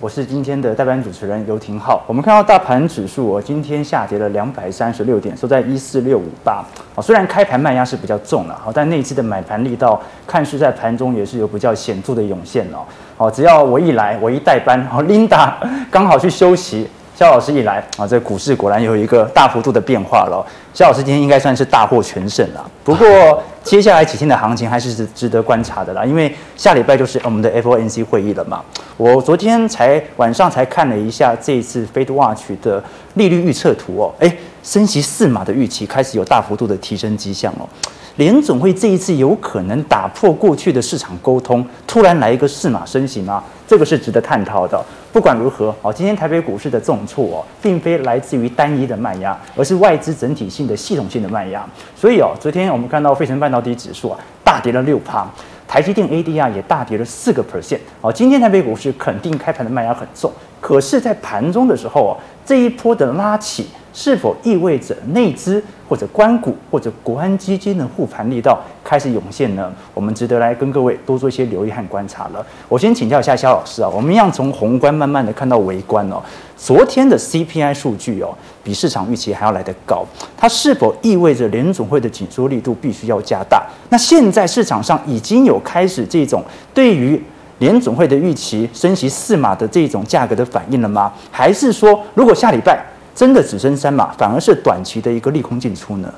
我是今天的代班主持人游廷浩。我们看到大盘指数我，今天下跌了两百三十六点，收在一四六五八。哦，虽然开盘卖压是比较重了，好，但那一次的买盘力道，看似在盘中也是有比较显著的涌现哦。好，只要我一来，我一代班，好，Linda 刚好去休息。肖老师一来啊，这股市果然有一个大幅度的变化了。肖老师今天应该算是大获全胜了。不过接下来几天的行情还是值得观察的啦，因为下礼拜就是我们的 FOMC 会议了嘛。我昨天才晚上才看了一下这一次 FedWatch 的利率预测图哦，诶，升息四码的预期开始有大幅度的提升迹象哦。联总会这一次有可能打破过去的市场沟通，突然来一个四马升息吗？这个是值得探讨的。不管如何，哦，今天台北股市的重挫哦，并非来自于单一的卖压，而是外资整体性的系统性的卖压。所以哦，昨天我们看到费城半导体指数啊大跌了六趴，台积电 ADR 也大跌了四个 percent。哦，今天台北股市肯定开盘的卖压很重，可是，在盘中的时候哦，这一波的拉起。是否意味着内资或者关股或者国安基金的护盘力道开始涌现呢？我们值得来跟各位多做一些留意和观察了。我先请教一下肖老师啊，我们一样从宏观慢慢的看到微观哦。昨天的 CPI 数据哦，比市场预期还要来得高，它是否意味着联总会的紧缩力度必须要加大？那现在市场上已经有开始这种对于联总会的预期升息四码的这种价格的反应了吗？还是说如果下礼拜？真的只升三码，反而是短期的一个利空进出呢？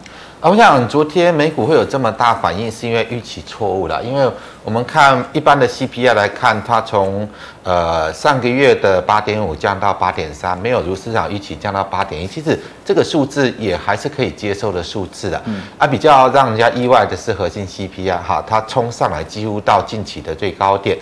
啊，我想昨天美股会有这么大反应，是因为预期错误了。因为我们看一般的 CPI 来看，它从呃上个月的八点五降到八点三，没有如市场预期降到八点一。其实这个数字也还是可以接受的数字的。嗯。啊，比较让人家意外的是核心 CPI 哈，它冲上来几乎到近期的最高点。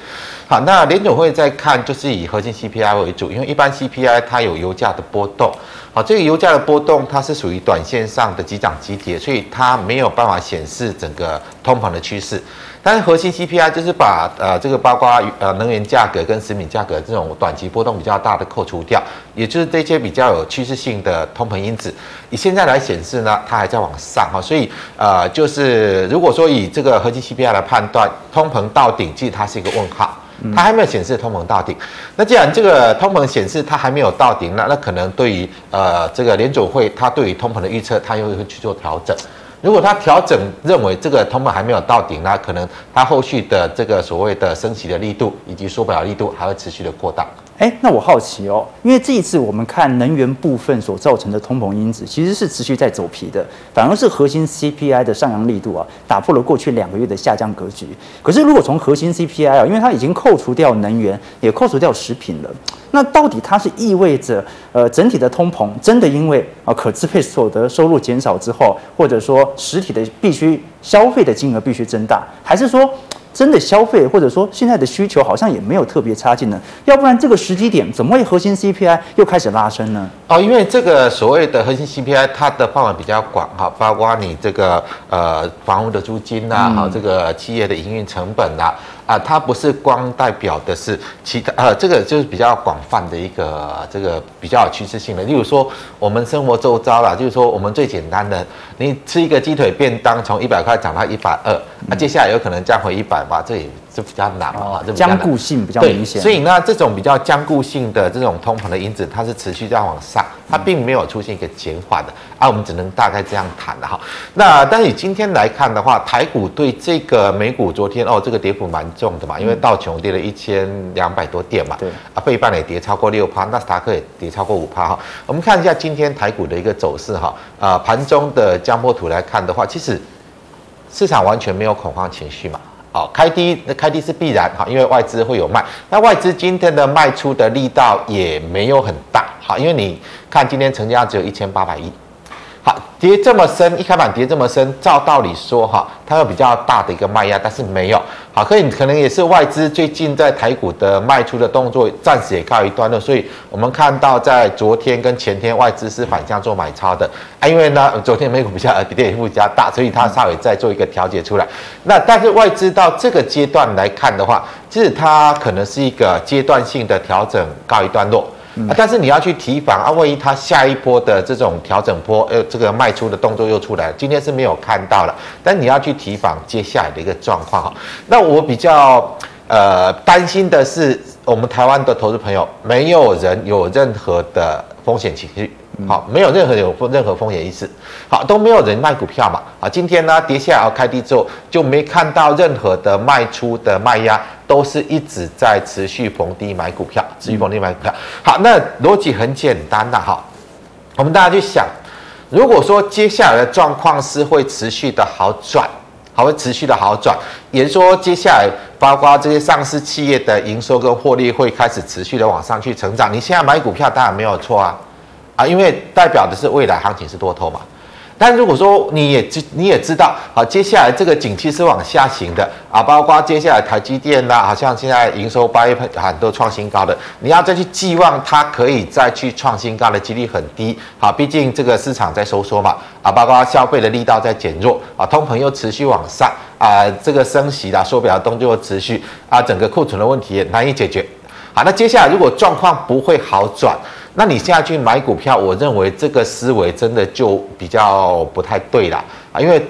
好，那联总会在看就是以核心 CPI 为主，因为一般 CPI 它有油价的波动。好，这个油价的波动，它是属于短线上的急涨急跌，所以它没有办法显示整个通膨的趋势。但是核心 CPI 就是把呃这个包括呃能源价格跟食品价格这种短期波动比较大的扣除掉，也就是这些比较有趋势性的通膨因子。以现在来显示呢，它还在往上哈，所以呃就是如果说以这个核心 CPI 来判断通膨到顶，其实它是一个问号。它还没有显示通膨到顶，那既然这个通膨显示它还没有到顶，那那可能对于呃这个联组会它对于通膨的预测，它又会去做调整。如果它调整认为这个通膨还没有到顶，那可能它后续的这个所谓的升息的力度以及缩表力度还会持续的扩大。哎，那我好奇哦，因为这一次我们看能源部分所造成的通膨因子，其实是持续在走皮的，反而是核心 CPI 的上扬力度啊，打破了过去两个月的下降格局。可是如果从核心 CPI 啊，因为它已经扣除掉能源，也扣除掉食品了，那到底它是意味着呃整体的通膨真的因为啊可支配所得收入减少之后，或者说实体的必须消费的金额必须增大，还是说？真的消费，或者说现在的需求好像也没有特别差劲呢，要不然这个时机点怎么会核心 CPI 又开始拉升呢？哦，因为这个所谓的核心 CPI 它的范围比较广哈，包括你这个呃房屋的租金呐、啊，好、嗯、这个企业的营运成本呐、啊。啊，它不是光代表的是其他，呃，这个就是比较广泛的一个这个比较有趋势性的。例如说，我们生活周遭啦，就是说我们最简单的，你吃一个鸡腿便当，从一百块涨到一百二，那接下来有可能降回一百吧，这也是比较难嘛，这僵固性比较明显。所以呢，这种比较僵固性的这种通膨的因子，它是持续在往上，它并没有出现一个减缓的，啊，我们只能大概这样谈的哈。那但是以今天来看的话，台股对这个美股昨天哦，这个跌幅蛮重的嘛，因为道琼跌了一千两百多点嘛，对啊，费半也跌超过六趴，纳斯达克也跌超过五趴哈。我们看一下今天台股的一个走势哈，啊，盘中的江波图来看的话，其实市场完全没有恐慌情绪嘛，哦，开低那开低是必然哈，因为外资会有卖，那外资今天的卖出的力道也没有很大，哈，因为你看今天成交只有一千八百亿。好，跌这么深，一开盘跌这么深，照道理说哈，它有比较大的一个卖压，但是没有。好，可以可能也是外资最近在台股的卖出的动作暂时也告一段落，所以我们看到在昨天跟前天外资是反向做买超的啊，因为呢昨天美股比较跌幅比较大，所以它稍微再做一个调节出来。那但是外资到这个阶段来看的话，其实它可能是一个阶段性的调整告一段落。啊，但是你要去提防啊，万一它下一波的这种调整波，呃，这个卖出的动作又出来，今天是没有看到了，但你要去提防接下来的一个状况哈。那我比较呃担心的是我们台湾的投资朋友没有人有任何的风险情绪，好，没有任何有任何风险意识，好，都没有人卖股票嘛，啊，今天呢跌下来开低之后就没看到任何的卖出的卖压，都是一直在持续逢低买股票，持续逢低买股票。好，那逻辑很简单的哈，我们大家去想，如果说接下来的状况是会持续的好转。还会持续的好转，也就是说，接下来包括这些上市企业的营收跟获利会开始持续的往上去成长。你现在买股票当然没有错啊，啊，因为代表的是未来行情是多头嘛。但如果说你也知你也知道，好，接下来这个景气是往下行的啊，包括接下来台积电呐，好像现在营收八月份很多创新高的，你要再去寄望它可以再去创新高的几率很低。好，毕竟这个市场在收缩嘛，啊，包括消费的力道在减弱啊，通膨又持续往上啊，这个升息啦，缩表的动作持续啊，整个库存的问题也难以解决。好，那接下来如果状况不会好转。那你现在去买股票，我认为这个思维真的就比较不太对了啊，因为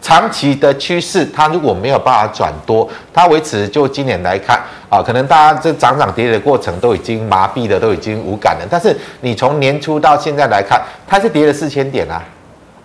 长期的趋势它如果没有办法转多，它维持就今年来看啊，可能大家这涨涨跌跌的过程都已经麻痹了，都已经无感了。但是你从年初到现在来看，它是跌了四千点啊，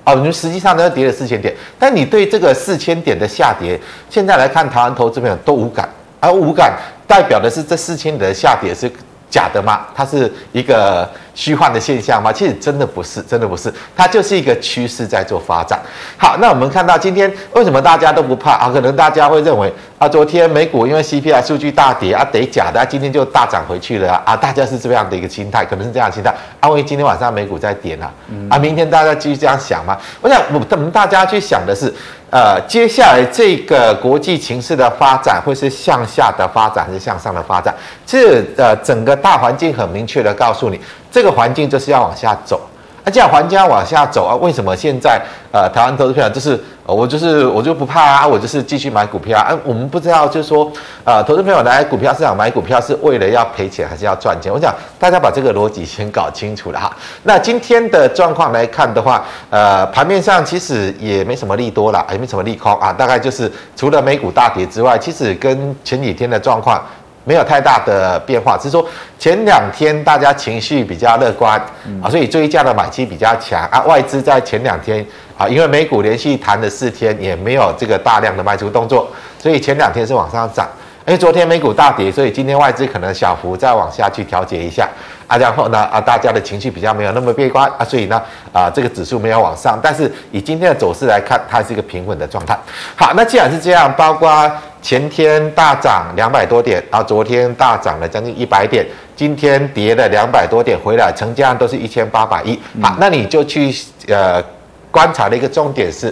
哦，你实际上呢跌了四千点，但你对这个四千点的下跌，现在来看台湾投资朋友都无感，而无感代表的是这四千点的下跌是。假的吗？它是一个虚幻的现象吗？其实真的不是，真的不是，它就是一个趋势在做发展。好，那我们看到今天为什么大家都不怕啊？可能大家会认为啊，昨天美股因为 CPI 数据大跌啊，得假的，啊，今天就大涨回去了啊，大家是这样的一个心态，可能是这样的心态。啊，万一今天晚上美股再跌呢？啊，明天大家继续这样想吗？我想我们大家去想的是。呃，接下来这个国际形势的发展会是向下的发展还是向上的发展？这呃，整个大环境很明确的告诉你，这个环境就是要往下走。那这样环境要往下走啊？为什么现在呃，台湾投资票就是？我就是我就不怕啊，我就是继续买股票啊。我们不知道，就是说，呃，投资朋友来股票市场买股票是为了要赔钱还是要赚钱？我想大家把这个逻辑先搞清楚了哈。那今天的状况来看的话，呃，盘面上其实也没什么利多了，也没什么利空啊。大概就是除了美股大跌之外，其实跟前几天的状况没有太大的变化，只是说前两天大家情绪比较乐观啊，所以追加的买气比较强啊。外资在前两天。啊，因为美股连续弹了四天，也没有这个大量的卖出动作，所以前两天是往上涨。因为昨天美股大跌，所以今天外资可能小幅再往下去调节一下啊。然后呢，啊，大家的情绪比较没有那么悲观啊，所以呢，啊，这个指数没有往上。但是以今天的走势来看，它是一个平稳的状态。好，那既然是这样，包括前天大涨两百多点，然后昨天大涨了将近一百点，今天跌了两百多点回来，成交量都是一千八百亿。好，那你就去呃。观察的一个重点是，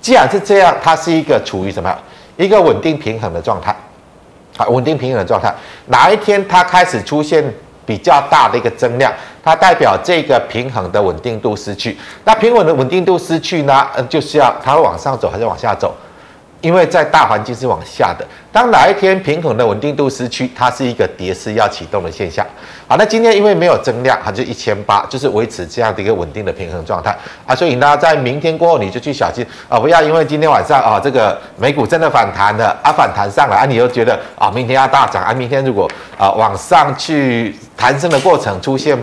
既然是这样，它是一个处于什么一个稳定平衡的状态，啊，稳定平衡的状态。哪一天它开始出现比较大的一个增量，它代表这个平衡的稳定度失去。那平稳的稳定度失去呢，呃，就是要它会往上走还是往下走？因为在大环境是往下的，当哪一天平衡的稳定度失去，它是一个跌势要启动的现象。好，那今天因为没有增量，它就一千八，就是维持这样的一个稳定的平衡状态啊。所以呢，在明天过后你就去小心啊，不要因为今天晚上啊这个美股真的反弹了啊，反弹上来啊，你又觉得啊明天要大涨啊，明天如果啊往上去弹升的过程出现。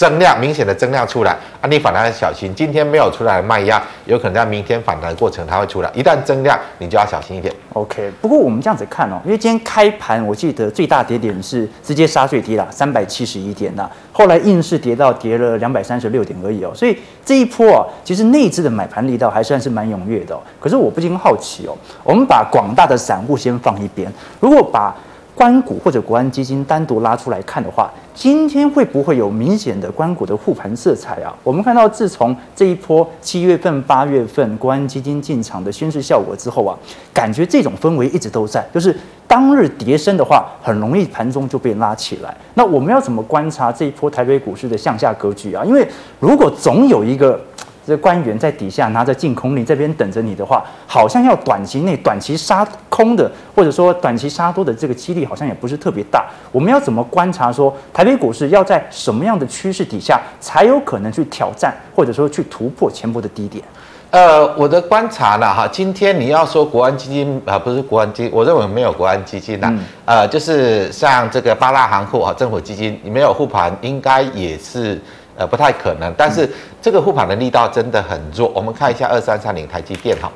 增量明显的增量出来啊，你反弹要小心。今天没有出来的卖压，有可能在明天反弹的过程它会出来。一旦增量，你就要小心一点。OK，不过我们这样子看哦，因为今天开盘我记得最大跌点是直接杀最低了，三百七十一点呐，后来硬是跌到跌了两百三十六点而已哦。所以这一波啊，其实内资的买盘力道还算是蛮踊跃的哦。可是我不禁好奇哦，我们把广大的散户先放一边，如果把关股或者国安基金单独拉出来看的话，今天会不会有明显的关股的护盘色彩啊？我们看到，自从这一波七月份、八月份国安基金进场的宣示效果之后啊，感觉这种氛围一直都在，就是当日跌深的话，很容易盘中就被拉起来。那我们要怎么观察这一波台北股市的向下格局啊？因为如果总有一个。这官员在底下拿着禁空令这边等着你的话，好像要短期内短期杀空的，或者说短期杀多的这个几率好像也不是特别大。我们要怎么观察说台北股市要在什么样的趋势底下才有可能去挑战，或者说去突破前波的低点？呃，我的观察呢，哈，今天你要说国安基金啊，不是国安基金，我认为没有国安基金呐，嗯、呃，就是像这个八大行库啊，政府基金你没有护盘，应该也是呃不太可能。但是这个护盘的力道真的很弱。我们看一下二三三零台积电哈，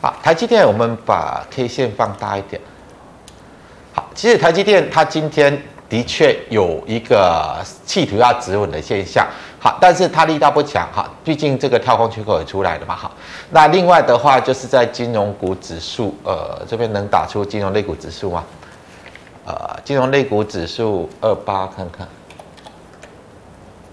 好，台积电，我们把 K 线放大一点。好，其实台积电它今天的确有一个企图要止稳的现象。好，但是它力道不强哈，毕竟这个跳空缺口也出来了嘛。好，那另外的话就是在金融股指数，呃，这边能打出金融类股指数吗？呃，金融类股指数二八看看。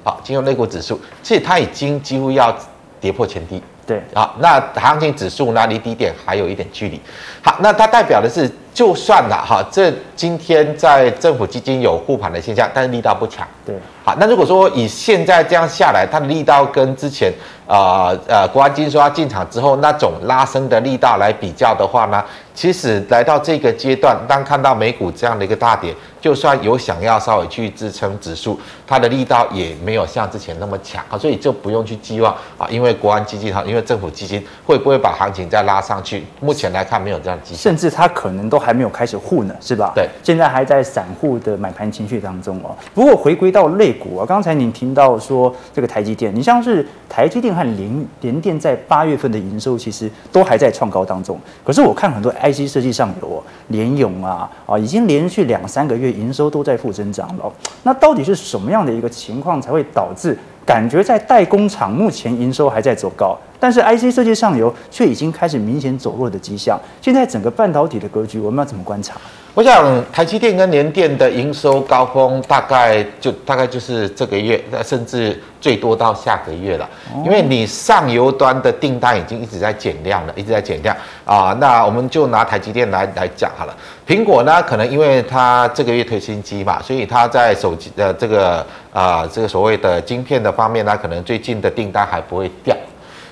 好，金融类股指数，其实它已经几乎要跌破前低。对，好，那行情指数呢，离低点还有一点距离。好，那它代表的是，就算了哈，这今天在政府基金有护盘的现象，但是力道不强。对。好，那如果说以现在这样下来，它的力道跟之前呃呃国安基金说要进场之后那种拉升的力道来比较的话呢，其实来到这个阶段，当看到美股这样的一个大跌，就算有想要稍微去支撑指数，它的力道也没有像之前那么强啊，所以就不用去寄望啊，因为国安基金哈，因为政府基金会不会把行情再拉上去？目前来看没有这样迹象，甚至它可能都还没有开始护呢，是吧？对，现在还在散户的买盘情绪当中哦。不过回归到类股啊，刚才您听到说这个台积电，你像是台积电和联联电在八月份的营收其实都还在创高当中。可是我看很多 IC 设计上游哦，联咏啊啊，已经连续两三个月营收都在负增长了。那到底是什么样的一个情况才会导致感觉在代工厂目前营收还在走高，但是 IC 设计上游却已经开始明显走弱的迹象？现在整个半导体的格局，我们要怎么观察？我想台积电跟联电的营收高峰大概就大概就是这个月，甚至最多到下个月了。因为你上游端的订单已经一直在减量了，一直在减量啊。那我们就拿台积电来来讲好了。苹果呢，可能因为它这个月推新机嘛，所以它在手机的这个啊这个所谓的晶片的方面呢，可能最近的订单还不会掉。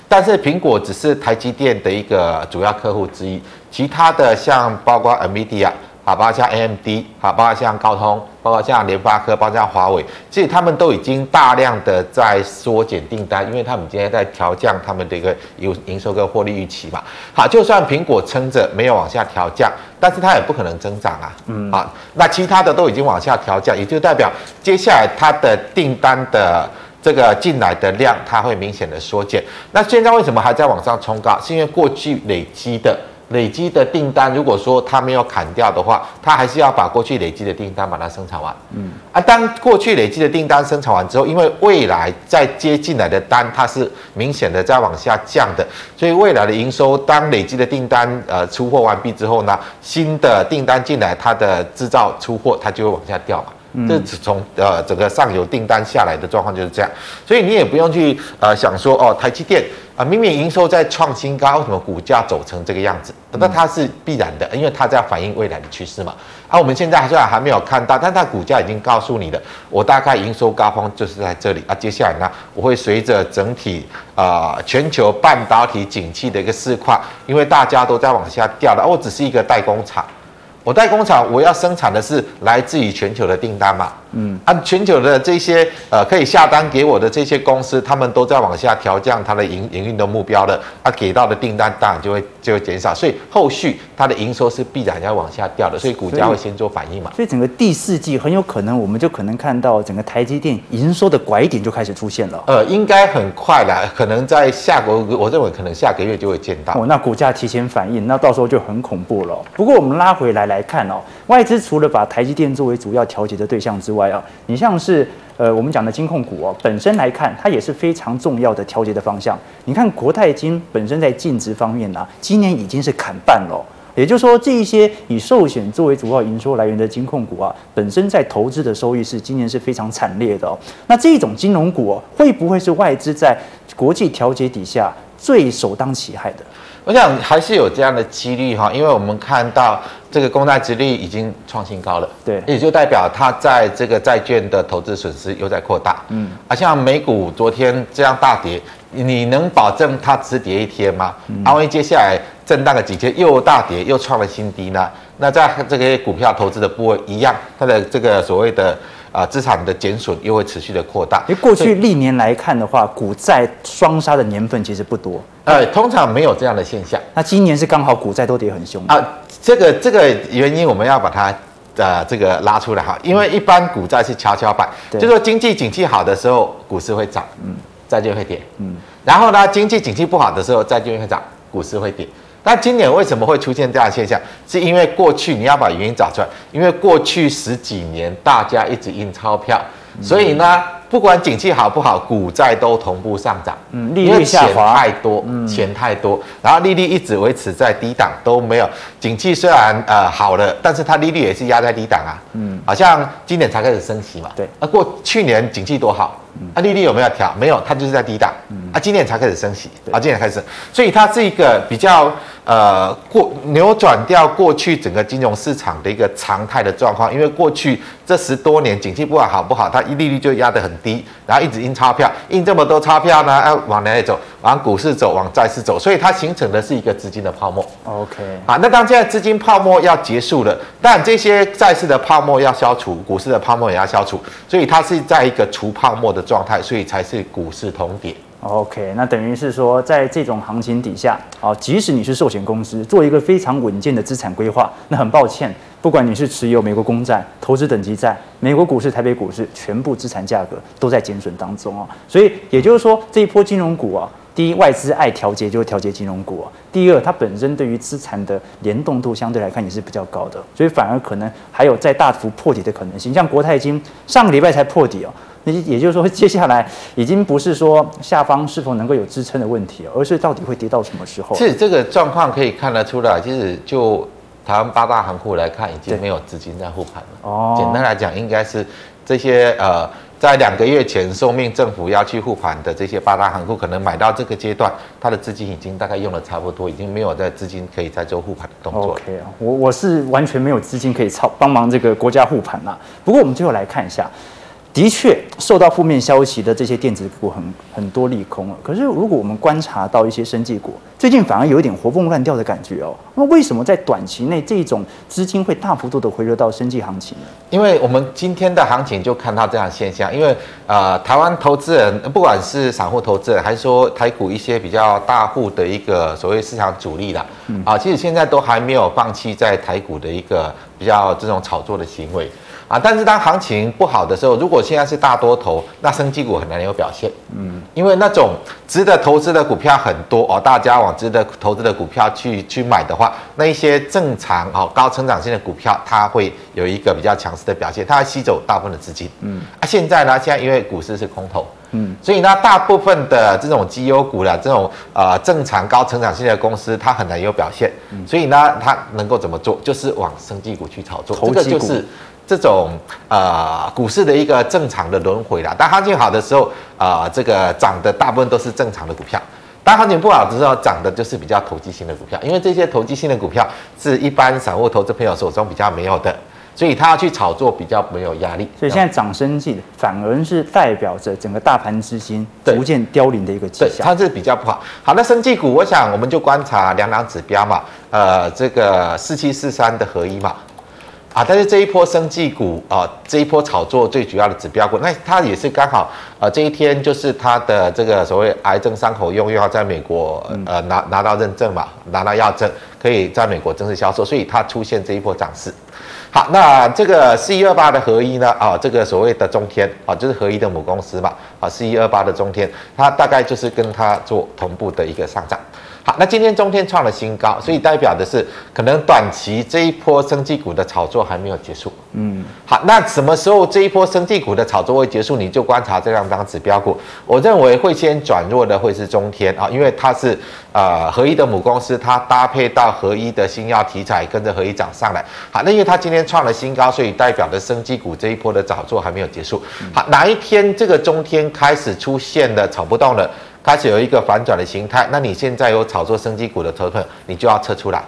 但是苹果只是台积电的一个主要客户之一，其他的像包括 NVIDIA。好，包括像 AMD，好，包括像高通，包括像联发科，包括像华为，其实他们都已经大量的在缩减订单，因为他们今天在调降他们的一个营营收跟获利预期嘛。好，就算苹果撑着没有往下调降，但是它也不可能增长啊。嗯，好，那其他的都已经往下调降，也就代表接下来它的订单的这个进来的量，它会明显的缩减。那现在为什么还在往上冲高？是因为过去累积的。累积的订单，如果说它没有砍掉的话，它还是要把过去累积的订单把它生产完。嗯，啊，当过去累积的订单生产完之后，因为未来再接进来的单，它是明显的在往下降的，所以未来的营收，当累积的订单呃出货完毕之后呢，新的订单进来，它的制造出货它就会往下掉嘛。这是从呃整个上游订单下来的状况就是这样，所以你也不用去呃想说哦，台积电啊明明营收在创新高，为什么股价走成这个样子？那它是必然的，因为它在反映未来的趋势嘛。啊，我们现在虽然还没有看到，但它股价已经告诉你了，我大概营收高峰就是在这里啊。接下来呢，我会随着整体啊、呃、全球半导体景气的一个市况，因为大家都在往下掉了，我只是一个代工厂。我代工厂，我要生产的是来自于全球的订单嘛。嗯，啊，全球的这些呃可以下单给我的这些公司，他们都在往下调降它的营营运的目标了，啊，给到的订单当然就会就会减少，所以后续它的营收是必然要往下掉的，所以股价会先做反应嘛。所以整个第四季很有可能，我们就可能看到整个台积电营收的拐点就开始出现了。呃，应该很快啦，可能在下个我认为可能下个月就会见到。哦，那股价提前反应，那到时候就很恐怖了。不过我们拉回来来看哦，外资除了把台积电作为主要调节的对象之外啊，你像。是呃，我们讲的金控股哦，本身来看，它也是非常重要的调节的方向。你看国泰金本身在净值方面呢、今年已经是砍半了。也就是说，这一些以寿险作为主要营收来源的金控股啊，本身在投资的收益是今年是非常惨烈的哦。那这种金融股，会不会是外资在国际调节底下最首当其害的？我想还是有这样的几率哈，因为我们看到。这个公债殖率已经创新高了，对，也就代表它在这个债券的投资损失又在扩大，嗯，啊，像美股昨天这样大跌，你能保证它只跌一天吗？嗯，啊，万一接下来震荡了几天又大跌又创了新低呢？那在这个股票投资的部位一样，它的这个所谓的啊资产的减损又会持续的扩大。因为过去历年来看的话，股债双杀的年份其实不多。呃，通常没有这样的现象。那今年是刚好股债都跌很凶啊。这个这个原因我们要把它呃这个拉出来哈，因为一般股债是跷跷板，嗯、就是说经济景气好的时候股市会涨，嗯，债券会跌，嗯，然后呢经济景气不好的时候债券会涨，股市会跌。那今年为什么会出现这样的现象？是因为过去你要把原因找出来，因为过去十几年大家一直印钞票，所以呢。不管景气好不好，股债都同步上涨。嗯，利率下滑太多，嗯，钱太多，然后利率一直维持在低档都没有。景气虽然呃好了，但是它利率也是压在低档啊。嗯，好像今年才开始升息嘛。对，那，过去年景气多好，啊，利率有没有调？没有，它就是在低档。嗯，啊，今年才开始升息，啊，今年开始，所以它是一个比较呃过扭转掉过去整个金融市场的一个常态的状况，因为过去这十多年景气不管好不好，它利率就压得很。低，然后一直印钞票，印这么多钞票呢？要往哪里走？往股市走，往债市走，所以它形成的是一个资金的泡沫。OK，啊，那当现在资金泡沫要结束了，但这些债市的泡沫要消除，股市的泡沫也要消除，所以它是在一个除泡沫的的状态，所以才是股市同点。OK，那等于是说，在这种行情底下，啊，即使你是寿险公司，做一个非常稳健的资产规划，那很抱歉。不管你是持有美国公债、投资等级债、美国股市、台北股市，全部资产价格都在减损当中啊。所以也就是说，这一波金融股啊，第一，外资爱调节就会调节金融股啊；第二，它本身对于资产的联动度相对来看也是比较高的，所以反而可能还有再大幅破底的可能性。像国泰金上个礼拜才破底哦，那也就是说，接下来已经不是说下方是否能够有支撑的问题，而是到底会跌到什么时候？其实这个状况可以看得出来，其实就。台湾八大行库来看，已经没有资金在护盘了。哦，简单来讲，应该是这些呃，在两个月前受命政府要去护盘的这些八大行库，可能买到这个阶段，它的资金已经大概用了差不多，已经没有在资金可以再做护盘的动作。OK 啊，我我是完全没有资金可以操帮忙这个国家护盘啦。不过我们最后来看一下。的确，受到负面消息的这些电子股很很多利空了。可是，如果我们观察到一些生技股，最近反而有一点活蹦乱跳的感觉哦。那为什么在短期内这种资金会大幅度的回流到生技行情呢？因为我们今天的行情就看到这样的现象。因为呃，台湾投资人不管是散户投资人，还是说台股一些比较大户的一个所谓市场主力啦，啊，其实现在都还没有放弃在台股的一个比较这种炒作的行为。啊，但是当行情不好的时候，如果现在是大多头，那生技股很难有表现。嗯，因为那种值得投资的股票很多哦，大家往值得投资的股票去去买的话，那一些正常哦高成长性的股票，它会有一个比较强势的表现，它会吸走大部分的资金。嗯，啊，现在呢，现在因为股市是空头，嗯，所以呢，大部分的这种绩优股啦，这种呃正常高成长性的公司，它很难有表现。嗯，所以呢，它能够怎么做？就是往生技股去炒作，这个就是。这种呃股市的一个正常的轮回啦，当行情好的时候，啊、呃，这个涨的大部分都是正常的股票；当行情不好的时候，涨的就是比较投机性的股票。因为这些投机性的股票是一般散户投资朋友手中比较没有的，所以他要去炒作比较没有压力。所以现在涨升技反而是代表着整个大盘资金逐渐凋零的一个迹象。它是比较不好。好，那生技股，我想我们就观察两档指标嘛，呃，这个四七四三的合一嘛。啊，但是这一波生技股啊，这一波炒作最主要的指标股，那它也是刚好，呃，这一天就是它的这个所谓癌症伤口用药在美国呃拿拿到认证嘛，拿到药证，可以在美国正式销售，所以它出现这一波涨势。好，那这个四一二八的合一呢，啊，这个所谓的中天啊，就是合一的母公司嘛，啊，四一二八的中天，它大概就是跟它做同步的一个上涨。好，那今天中天创了新高，所以代表的是可能短期这一波生技股的炒作还没有结束。嗯，好，那什么时候这一波生技股的炒作会结束？你就观察这两张指标股，我认为会先转弱的会是中天啊，因为它是呃合一的母公司，它搭配到合一的新药题材，跟着合一涨上来。好，那因为它今天创了新高，所以代表的生技股这一波的炒作还没有结束。好，哪一天这个中天开始出现了炒不动了？开始有一个反转的形态，那你现在有炒作生技股的头寸，你就要撤出来。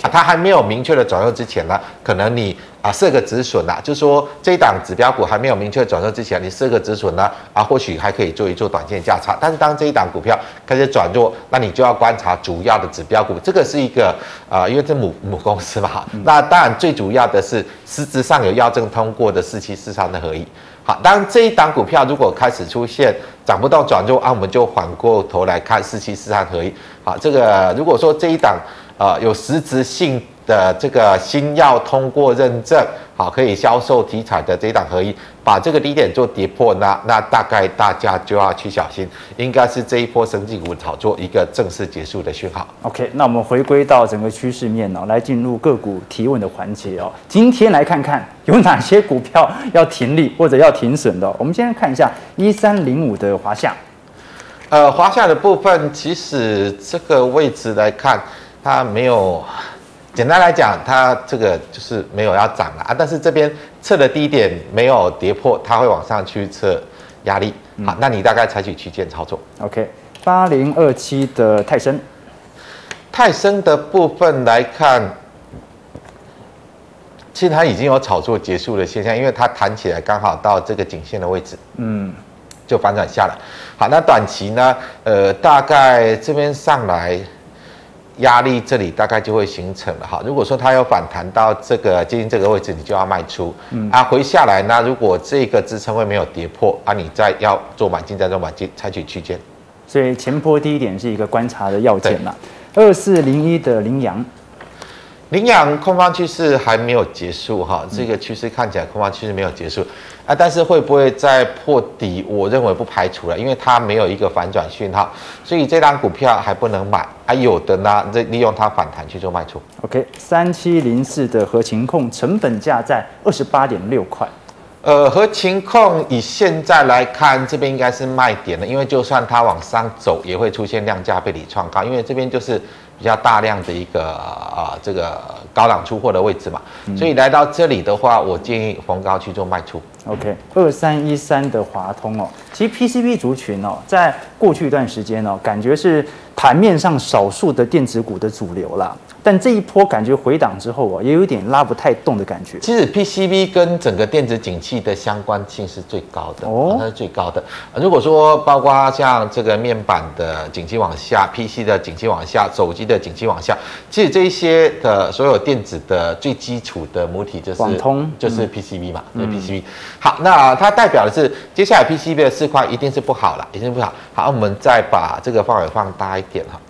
啊，它还没有明确的转弱之前呢，可能你啊设个止损呐，就是说这一档指标股还没有明确转弱之前，你设个止损呢，啊，或许还可以做一做短线价差。但是当这一档股票开始转弱，那你就要观察主要的指标股，这个是一个啊，因为这母母公司嘛，那当然最主要的是实质上有要证通过的四七四三的合一。好，当这一档股票如果开始出现涨不到转弱啊，我们就反过头来看四七四三合一。好，这个如果说这一档。啊、有实质性的这个新药通过认证，好，可以销售题材的这一档合一，把这个低点做跌破，那那大概大家就要去小心，应该是这一波生技股炒作一个正式结束的讯号。OK，那我们回归到整个趋势面哦，来进入个股提问的环节哦。今天来看看有哪些股票要停利或者要停损的。我们先来看一下一三零五的华夏，呃，华夏的部分其实这个位置来看。它没有，简单来讲，它这个就是没有要涨了啊。但是这边测的低点没有跌破，它会往上去测压力。好，那你大概采取区间操作。OK，八零二七的泰森，泰森的部分来看，其实它已经有炒作结束的现象，因为它弹起来刚好到这个颈线的位置，嗯，就反转下来。好，那短期呢，呃，大概这边上来。压力这里大概就会形成了哈。如果说它有反弹到这个接近这个位置，你就要卖出。嗯啊，回下来呢，如果这个支撑位没有跌破啊，你再要做买进再做买进，采取区间。所以前波低点是一个观察的要件嘛。二四零一的凌阳，凌阳空方趋势还没有结束哈，这个趋势看起来空方趋势没有结束。啊，但是会不会再破底？我认为不排除了，因为它没有一个反转讯号，所以这档股票还不能买。啊，有的呢，这利用它反弹去做卖出。OK，三七零四的合情控成本价在二十八点六块。呃，合情控以现在来看，这边应该是卖点了，因为就算它往上走，也会出现量价背离创高，因为这边就是。比较大量的一个啊，这个高档出货的位置嘛，所以来到这里的话，我建议逢高去做卖出。OK，二三一三的华通哦，其实 PCB 族群哦，在过去一段时间哦，感觉是盘面上少数的电子股的主流啦。但这一波感觉回档之后啊，也有点拉不太动的感觉。其实 PCB 跟整个电子景气的相关性是最高的，哦，它是最高的。如果说包括像这个面板的景气往下，PC 的景气往下，手机的景气往下，其实这一些的所有电子的最基础的母体就是网通，就是 PCB 嘛，对 PCB。好，那它代表的是接下来 PCB 的市况一定是不好了，一定是不好。好，我们再把这个范围放大一点哈。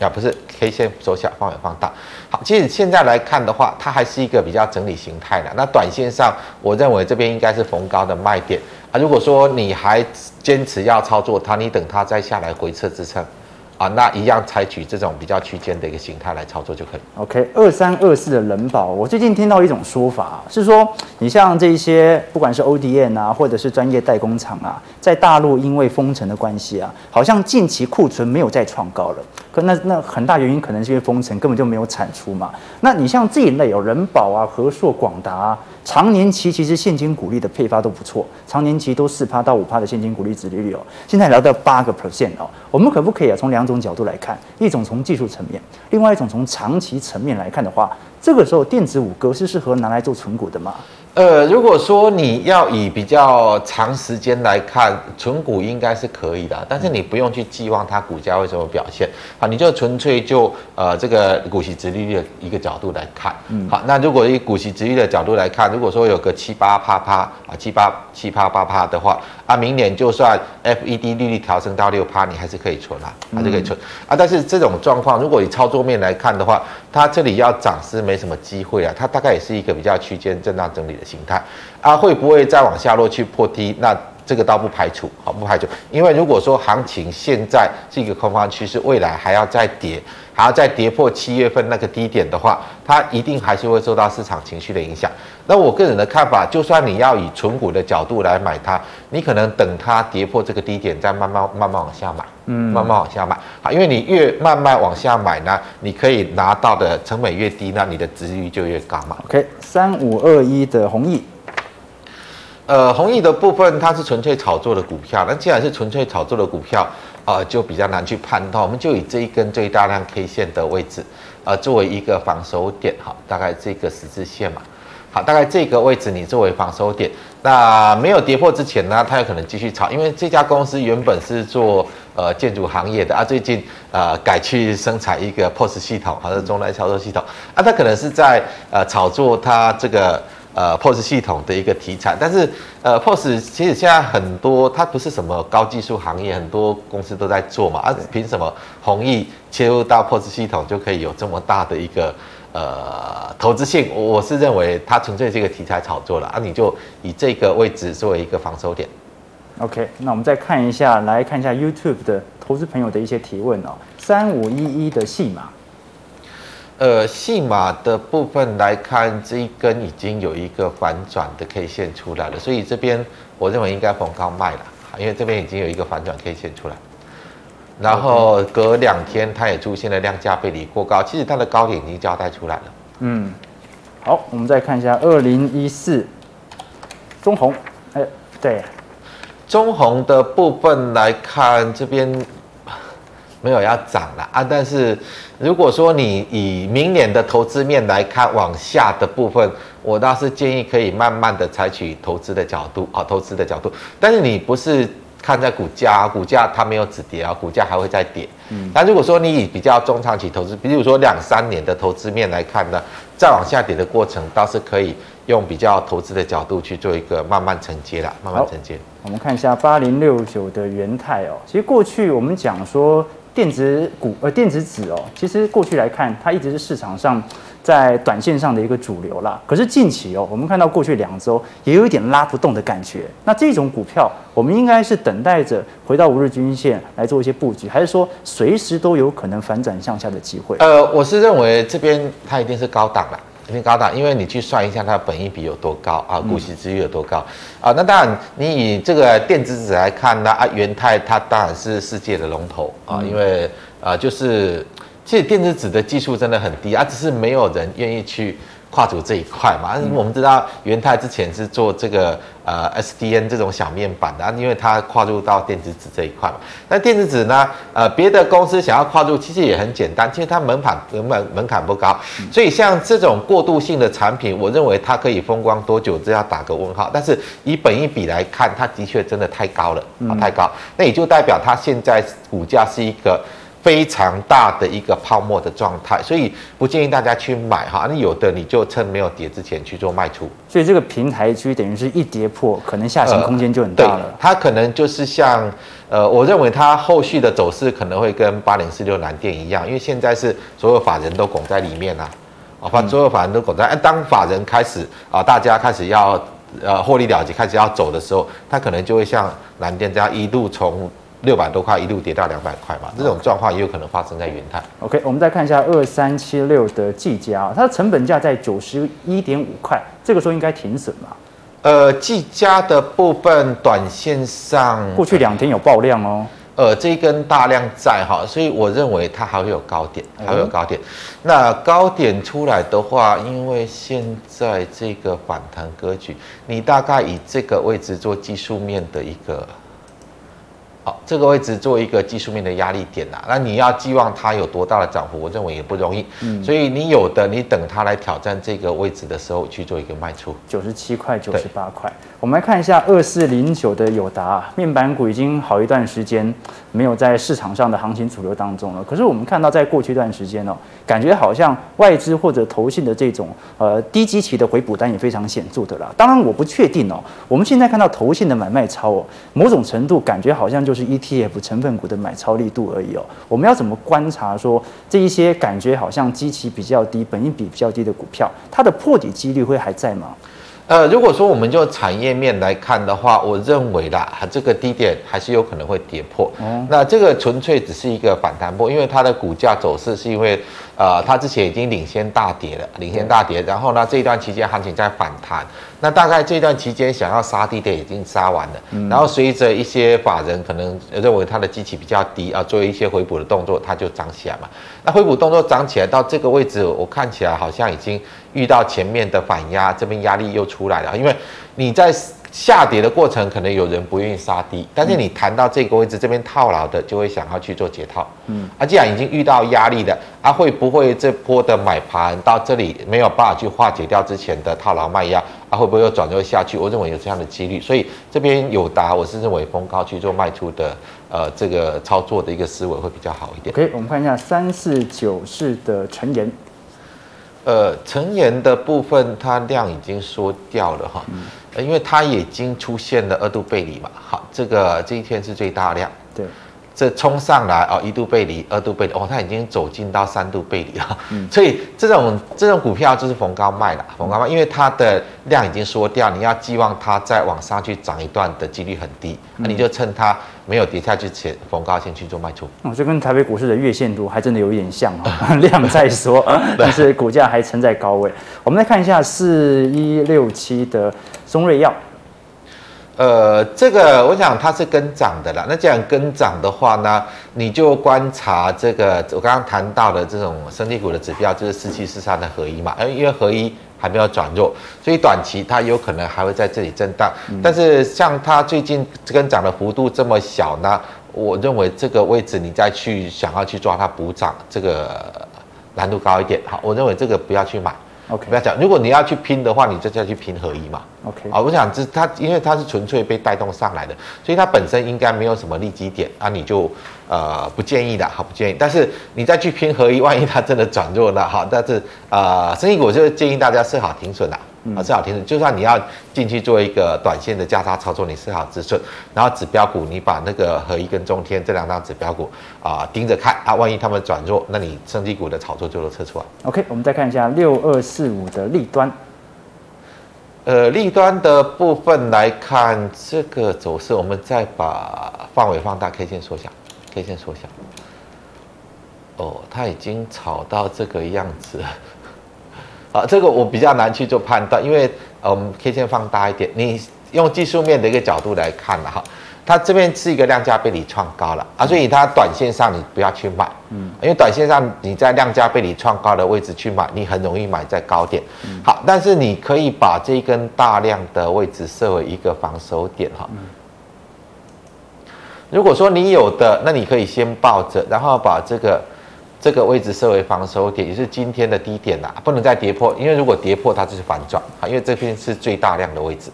啊，不是，K 线走小，范围放大。好，其实现在来看的话，它还是一个比较整理形态的。那短线上，我认为这边应该是逢高的卖点啊。如果说你还坚持要操作它，你等它再下来回撤支撑。啊，那一样采取这种比较区间的一个形态来操作就可以。OK，二三二四的人保，我最近听到一种说法，是说你像这些不管是 ODM 啊，或者是专业代工厂啊，在大陆因为封城的关系啊，好像近期库存没有再创高了。可那那很大原因可能是因为封城根本就没有产出嘛。那你像这一类哦，人保啊、和硕、广达。长年期其实现金股利的配发都不错，长年期都四趴到五趴的现金股利指利率哦，现在聊到八个 percent 哦，我们可不可以啊从两种角度来看，一种从技术层面，另外一种从长期层面来看的话，这个时候电子五哥是适合拿来做存股的吗？呃，如果说你要以比较长时间来看，存股应该是可以的，但是你不用去寄望它股价会怎么表现啊，你就纯粹就呃这个股息殖利率的一个角度来看，嗯，好，那如果以股息殖利率的角度来看，如果说有个七八趴趴啊，七八七八八趴的话，啊，明年就算 FED 利率调升到六趴，你还是可以存啊，还是可以存。啊，但是这种状况，如果以操作面来看的话，它这里要涨是没什么机会啊，它大概也是一个比较区间震荡整理的形态啊，会不会再往下落去破低？那这个倒不排除，好，不排除。因为如果说行情现在是一个空方趋势，未来还要再跌，还要再跌破七月份那个低点的话，它一定还是会受到市场情绪的影响。那我个人的看法，就算你要以存股的角度来买它，你可能等它跌破这个低点，再慢慢慢慢往下买，嗯，慢慢往下买，好，因为你越慢慢往下买呢，你可以拿到的成本越低，那你的殖利率就越高嘛。OK，三五二一的弘毅。呃，弘毅的部分它是纯粹炒作的股票，那既然是纯粹炒作的股票，啊，就比较难去判断。我们就以这一根最大量 K 线的位置，呃，作为一个防守点，哈，大概这个十字线嘛，好，大概这个位置你作为防守点。那没有跌破之前呢，它有可能继续炒，因为这家公司原本是做呃建筑行业的啊，最近呃改去生产一个 POS 系统，或者终端操作系统啊，它可能是在呃炒作它这个呃 POS 系统的一个题材，但是呃 POS 其实现在很多它不是什么高技术行业，很多公司都在做嘛，啊凭什么弘毅切入到 POS 系统就可以有这么大的一个？呃，投资性，我是认为它纯粹是一个题材炒作了啊，你就以这个位置作为一个防守点。OK，那我们再看一下，来看一下 YouTube 的投资朋友的一些提问哦。三五一一的戏码，呃，细码的部分来看，这一根已经有一个反转的 K 线出来了，所以这边我认为应该逢高卖了，因为这边已经有一个反转 K 线出来。然后隔两天，它也出现了量价背离过高，其实它的高点已经交代出来了。嗯，好，我们再看一下二零一四中红，哎，对，中红的部分来看，这边没有要涨了啊。但是如果说你以明年的投资面来看，往下的部分，我倒是建议可以慢慢的采取投资的角度啊，投资的角度。但是你不是。看在股价，股价它没有止跌啊，股价还会再跌。嗯，但如果说你以比较中长期投资，比如说两三年的投资面来看呢，再往下跌的过程，倒是可以用比较投资的角度去做一个慢慢承接啦，慢慢承接。我们看一下八零六九的元泰哦，其实过去我们讲说电子股呃电子纸哦，其实过去来看它一直是市场上。在短线上的一个主流啦，可是近期哦，我们看到过去两周也有一点拉不动的感觉。那这种股票，我们应该是等待着回到五日均线来做一些布局，还是说随时都有可能反转向下的机会？呃，我是认为这边它一定是高档了，一定高档，因为你去算一下它的本益比有多高啊，股息值率有多高啊。那当然，你以这个电子纸来看呢，啊，元泰它当然是世界的龙头啊，因为啊，就是。其实电子纸的技术真的很低啊，只是没有人愿意去跨足这一块嘛。嗯、我们知道元泰之前是做这个呃 SDN 这种小面板的，啊，因为它跨入到电子纸这一块嘛。那电子纸呢，呃，别的公司想要跨入，其实也很简单，其实它门槛门门槛不高。所以像这种过渡性的产品，我认为它可以风光多久，这要打个问号。但是以本一比来看，它的确真的太高了啊，太高。那也就代表它现在股价是一个。非常大的一个泡沫的状态，所以不建议大家去买哈。那有的你就趁没有跌之前去做卖出。所以这个平台区等于是一跌破，可能下行空间就很大了。呃、它可能就是像呃，我认为它后续的走势可能会跟八零四六蓝电一样，因为现在是所有法人都拱在里面啊，啊，把所有法人都拱在。当法人开始啊，大家开始要呃获利了结，开始要走的时候，它可能就会像蓝电这样一路从。六百多块一路跌到两百块嘛，这种状况也有可能发生在元泰。OK，我们再看一下二三七六的技嘉，它的成本价在九十一点五块，这个时候应该停损嘛？呃，技嘉的部分短线上过去两天有爆量哦，呃，这一根大量在哈，所以我认为它还会有高点，还会有高点。嗯、那高点出来的话，因为现在这个反弹格局，你大概以这个位置做技术面的一个。这个位置做一个技术面的压力点那你要寄望它有多大的涨幅，我认为也不容易。嗯，所以你有的，你等它来挑战这个位置的时候去做一个卖出。九十七块、九十八块。我们来看一下二四零九的友达面板股，已经好一段时间没有在市场上的行情主流当中了。可是我们看到，在过去一段时间哦，感觉好像外资或者投信的这种呃低基期的回补单也非常显著的啦。当然，我不确定哦。我们现在看到投信的买卖超哦，某种程度感觉好像就是 ETF 成分股的买超力度而已哦。我们要怎么观察说这一些感觉好像基期比较低、本益比比较低的股票，它的破底几率会还在吗？呃，如果说我们就产业面来看的话，我认为啦，这个低点还是有可能会跌破。嗯，那这个纯粹只是一个反弹波，因为它的股价走势是因为，呃，它之前已经领先大跌了，领先大跌，然后呢，这一段期间行情在反弹。那大概这段期间想要杀低的已经杀完了，嗯、然后随着一些法人可能认为它的基期比较低啊，做一些回补的动作，它就涨起来嘛。那回补动作涨起来到这个位置，我看起来好像已经遇到前面的反压，这边压力又出来了，因为你在。下跌的过程可能有人不愿意杀低，但是你谈到这个位置，这边套牢的就会想要去做解套。嗯，啊，既然已经遇到压力的，啊，会不会这波的买盘到这里没有办法去化解掉之前的套牢卖压？啊，会不会又转弱下去？我认为有这样的几率，所以这边有达，我是认为逢高去做卖出的，呃，这个操作的一个思维会比较好一点。OK，我们看一下三四九四的成妍。呃，成妍的部分它量已经缩掉了哈。嗯因为它已经出现了二度背离嘛，好，这个这一天是最大量，对，这冲上来哦，一度背离，二度背离，哦，它已经走进到三度背离了，嗯，所以这种这种股票就是逢高卖了，逢高卖，因为它的量已经缩掉，你要寄望它再往上去涨一段的几率很低，那、嗯、你就趁它没有跌下去前逢高先去做卖出。哦，这跟台北股市的月线图还真的有一点像啊，量在缩，但是股价还撑在高位。我们来看一下四一六七的。松瑞药，呃，这个我想它是跟涨的啦。那既然跟涨的话呢，你就观察这个我刚刚谈到的这种生技股的指标，就是四七四三的合一嘛。因为合一还没有转弱，所以短期它有可能还会在这里震荡。嗯、但是像它最近跟涨的幅度这么小呢，我认为这个位置你再去想要去抓它补涨，这个难度高一点。好，我认为这个不要去买。OK，不要讲。如果你要去拼的话，你就要去拼合一嘛。OK，啊，我想这它，因为它是纯粹被带动上来的，所以它本身应该没有什么利基点啊，你就呃不建议的，好不建议。但是你再去拼合一，万一它真的转弱了，好，但是呃，生意股就建议大家设好停损的。啊，是好停损，就算你要进去做一个短线的价差操作，你是好止损，然后指标股你把那个合一跟中天这两张指标股啊、呃、盯着看啊，万一他们转弱，那你升级股的炒作就能测出来。OK，我们再看一下六二四五的利端，呃，利端的部分来看这个走势，我们再把范围放大，K 线缩小，K 线缩小。哦，它已经炒到这个样子。啊，这个我比较难去做判断，因为呃，我们可以先放大一点，你用技术面的一个角度来看了哈，它这边是一个量价背离创高了啊，所以它短线上你不要去买，嗯，因为短线上你在量价背离创高的位置去买，你很容易买在高点，嗯，好，但是你可以把这一根大量的位置设为一个防守点哈，嗯如果说你有的，那你可以先抱着，然后把这个。这个位置设为防守点，也是今天的低点呐，不能再跌破，因为如果跌破，它就是反转啊，因为这边是最大量的位置。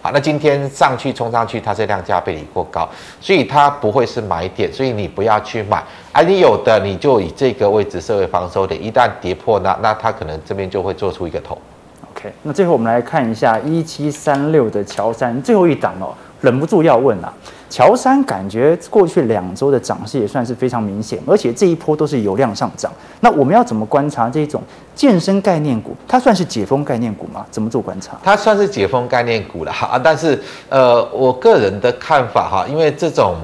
好，那今天上去冲上去，它是量价背离过高，所以它不会是买点，所以你不要去买。而你有的，你就以这个位置设为防守点，一旦跌破，那那它可能这边就会做出一个头。OK，那最后我们来看一下一七三六的乔山最后一档哦，忍不住要问了。乔山感觉过去两周的涨势也算是非常明显，而且这一波都是有量上涨。那我们要怎么观察这种健身概念股？它算是解封概念股吗？怎么做观察？它算是解封概念股了哈，但是呃，我个人的看法哈，因为这种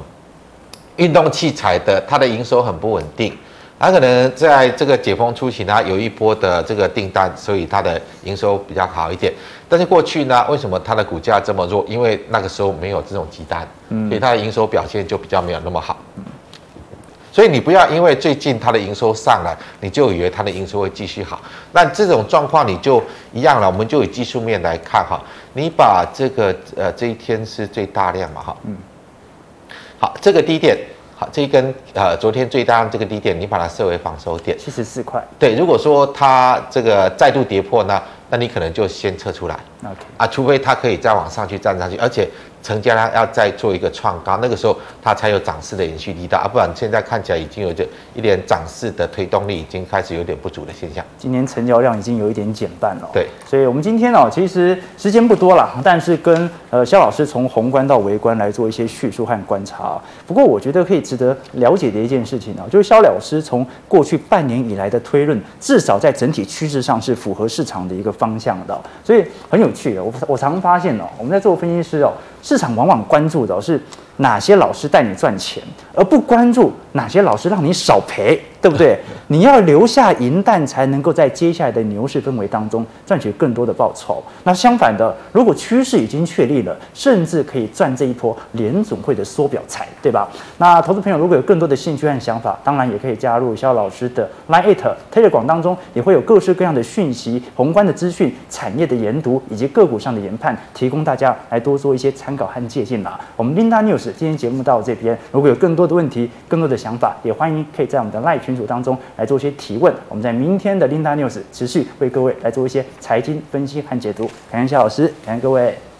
运动器材的它的营收很不稳定。它可能在这个解封初期呢，有一波的这个订单，所以它的营收比较好一点。但是过去呢，为什么它的股价这么弱？因为那个时候没有这种急单，所以它的营收表现就比较没有那么好。所以你不要因为最近它的营收上来，你就以为它的营收会继续好。那这种状况你就一样了。我们就以技术面来看哈，你把这个呃这一天是最大量嘛哈，嗯，好，这个低点。这一根呃，昨天最大的这个低点，你把它设为防守点，七十四块。对，如果说它这个再度跌破呢，那你可能就先撤出来。OK 啊，除非它可以再往上去站上去，而且。成交量要再做一个创高，那个时候它才有涨势的延续力道啊，不然现在看起来已经有这一点涨势的推动力，已经开始有点不足的现象。今天成交量已经有一点减半了。对，所以我们今天哦，其实时间不多了，但是跟呃肖老师从宏观到微观来做一些叙述和观察。不过我觉得可以值得了解的一件事情呢，就是肖老师从过去半年以来的推论，至少在整体趋势上是符合市场的一个方向的，所以很有趣的。我我常发现哦，我们在做分析师哦。市场往往关注的是哪些老师带你赚钱，而不关注哪些老师让你少赔，对不对？你要留下银弹，才能够在接下来的牛市氛围当中赚取更多的报酬。那相反的，如果趋势已经确立了，甚至可以赚这一波联总会的缩表财，对吧？那投资朋友如果有更多的兴趣和想法，当然也可以加入肖老师的 Line、Telegram 当中，也会有各式各样的讯息、宏观的资讯、产业的研读以及个股上的研判，提供大家来多做一些参考和借鉴啦。我们 Linda News 今天节目到这边，如果有更多的问题、更多的想法，也欢迎可以在我们的 Live 群组当中来做一些提问。我们在明天的 Linda News 持续为各位来做一些财经分析和解读。感谢夏老师，感谢各位。